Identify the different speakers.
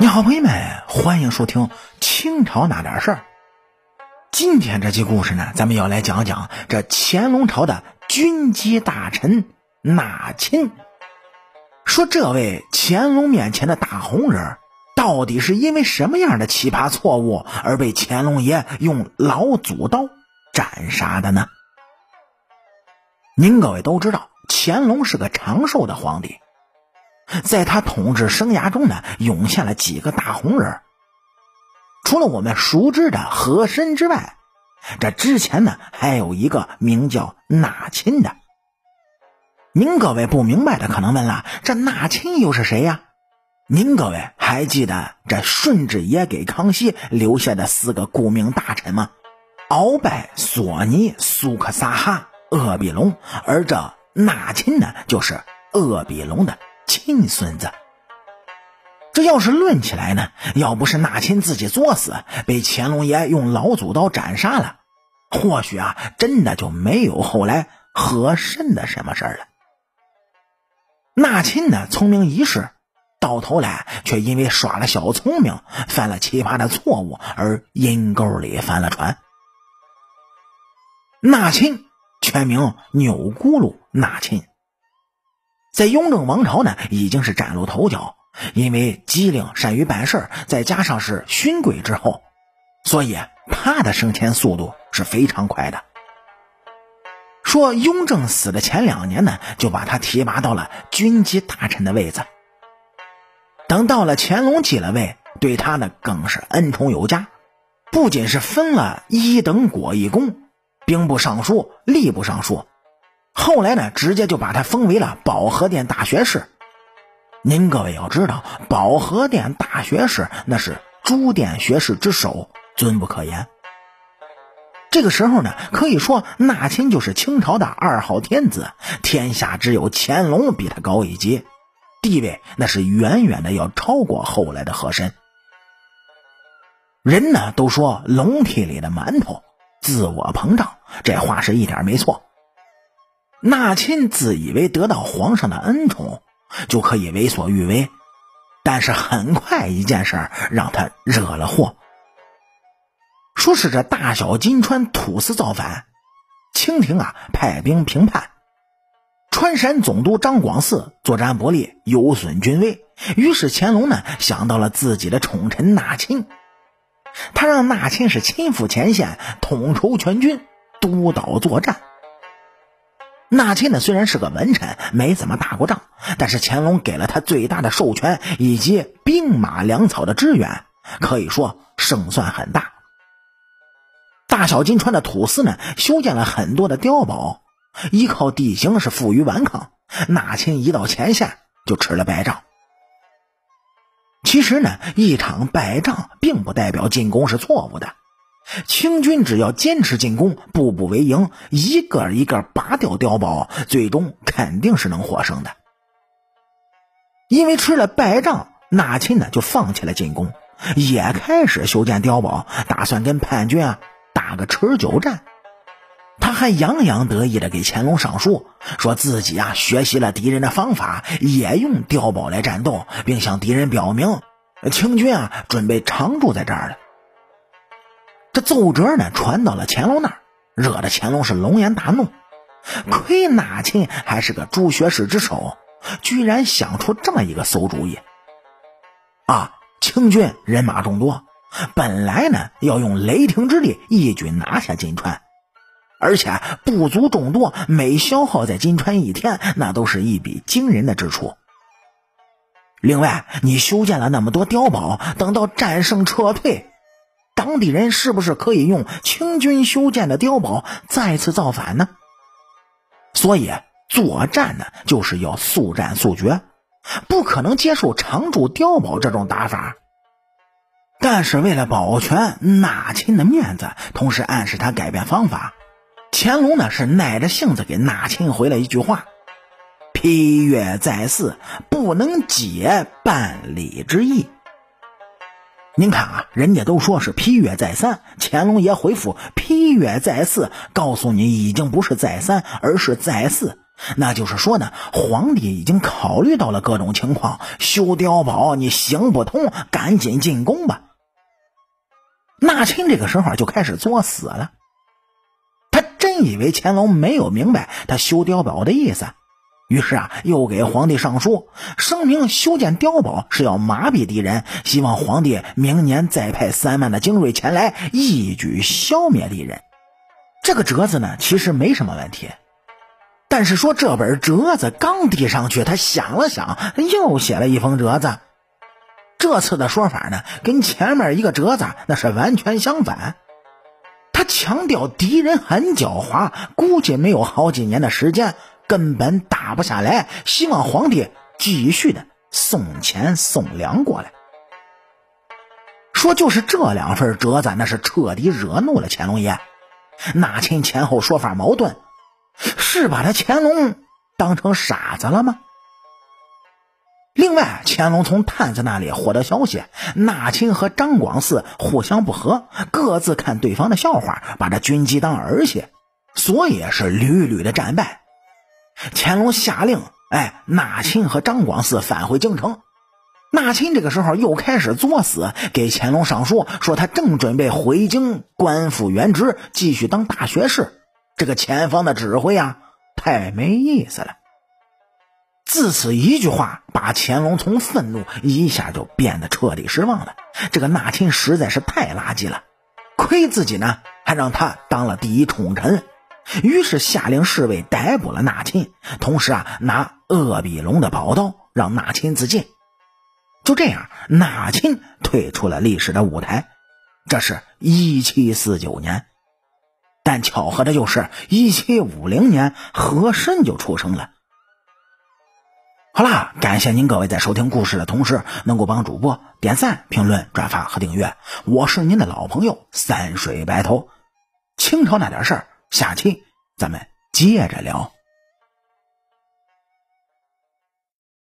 Speaker 1: 你好，朋友们，欢迎收听清朝那点事儿。今天这期故事呢，咱们要来讲讲这乾隆朝的军机大臣纳亲。说这位乾隆面前的大红人，到底是因为什么样的奇葩错误而被乾隆爷用老祖刀斩杀的呢？您各位都知道，乾隆是个长寿的皇帝。在他统治生涯中呢，涌现了几个大红人。除了我们熟知的和珅之外，这之前呢还有一个名叫纳亲的。您各位不明白的可能问了：这纳亲又是谁呀？您各位还记得这顺治爷给康熙留下的四个顾命大臣吗？鳌拜、索尼、苏克萨哈、鄂必隆，而这纳亲呢，就是鄂必隆的。亲孙子，这要是论起来呢，要不是纳亲自己作死，被乾隆爷用老祖刀斩杀了，或许啊，真的就没有后来和珅的什么事儿了。纳亲呢，聪明一世，到头来却因为耍了小聪明，犯了奇葩的错误，而阴沟里翻了船。纳亲全名钮钴禄纳亲。在雍正王朝呢，已经是崭露头角。因为机灵、善于办事，再加上是勋贵之后，所以他的升迁速度是非常快的。说雍正死的前两年呢，就把他提拔到了军机大臣的位子。等到了乾隆继了位，对他呢更是恩宠有加，不仅是分了一等果一功，兵部尚书、吏部尚书。后来呢，直接就把他封为了保和殿大学士。您各位要知道，保和殿大学士那是诸殿学士之首，尊不可言。这个时候呢，可以说纳亲就是清朝的二号天子，天下只有乾隆比他高一级，地位那是远远的要超过后来的和珅。人呢都说笼屉里的馒头自我膨胀，这话是一点没错。纳亲自以为得到皇上的恩宠，就可以为所欲为，但是很快一件事让他惹了祸。说是这大小金川土司造反，清廷啊派兵平叛，川陕总督张广嗣作战不利，有损军威。于是乾隆呢想到了自己的宠臣纳亲，他让纳亲是亲赴前线，统筹全军，督导作战。纳钦呢，虽然是个文臣，没怎么打过仗，但是乾隆给了他最大的授权以及兵马粮草的支援，可以说胜算很大。大小金川的土司呢，修建了很多的碉堡，依靠地形是负隅顽抗。纳钦一到前线就吃了败仗。其实呢，一场败仗并不代表进攻是错误的。清军只要坚持进攻，步步为营，一个一个拔掉碉堡，最终肯定是能获胜的。因为吃了败仗，纳钦呢就放弃了进攻，也开始修建碉堡，打算跟叛军啊打个持久战。他还洋洋得意的给乾隆上书，说自己啊学习了敌人的方法，也用碉堡来战斗，并向敌人表明，清军啊准备常驻在这儿了。这奏折呢传到了乾隆那儿，惹得乾隆是龙颜大怒。亏纳钦还是个朱学士之首，居然想出这么一个馊主意。啊，清军人马众多，本来呢要用雷霆之力一举拿下金川，而且部族众多，每消耗在金川一天，那都是一笔惊人的支出。另外，你修建了那么多碉堡，等到战胜撤退。当地人是不是可以用清军修建的碉堡再次造反呢？所以作战呢，就是要速战速决，不可能接受常驻碉堡这种打法。但是为了保全纳亲的面子，同时暗示他改变方法，乾隆呢是耐着性子给纳亲回了一句话：“批阅在寺，不能解办理之意。”您看啊，人家都说是批阅再三，乾隆爷回复批阅再四，告诉你已经不是再三，而是再四，那就是说呢，皇帝已经考虑到了各种情况，修碉堡你行不通，赶紧进宫吧。纳亲这个时候就开始作死了，他真以为乾隆没有明白他修碉堡的意思，于是啊，又给皇帝上书，声明修建碉堡是要麻痹敌人，希望皇帝明年再派三万的精锐前来，一举消灭敌人。这个折子呢，其实没什么问题。但是说这本折子刚递上去，他想了想，又写了一封折子。这次的说法呢，跟前面一个折子那是完全相反。他强调敌人很狡猾，估计没有好几年的时间，根本打不下来。希望皇帝继续的送钱送粮过来。说就是这两份折子，那是彻底惹怒了乾隆爷。纳亲前后说法矛盾。是把他乾隆当成傻子了吗？另外，乾隆从探子那里获得消息，纳亲和张广嗣互相不和，各自看对方的笑话，把这军机当儿戏，所以是屡屡的战败。乾隆下令，哎，纳亲和张广嗣返回京城。纳亲这个时候又开始作死，给乾隆上书，说他正准备回京官复原职，继续当大学士。这个前方的指挥啊，太没意思了。自此一句话，把乾隆从愤怒一下就变得彻底失望了。这个纳亲实在是太垃圾了，亏自己呢还让他当了第一宠臣。于是下令侍卫逮捕了纳亲，同时啊拿鄂比龙的宝刀让纳亲自尽。就这样，纳亲退出了历史的舞台。这是一七四九年。但巧合的就是，一七五零年，和珅就出生了。好啦，感谢您各位在收听故事的同时，能够帮主播点赞、评论、转发和订阅。我是您的老朋友三水白头。清朝那点事儿，下期咱们接着聊。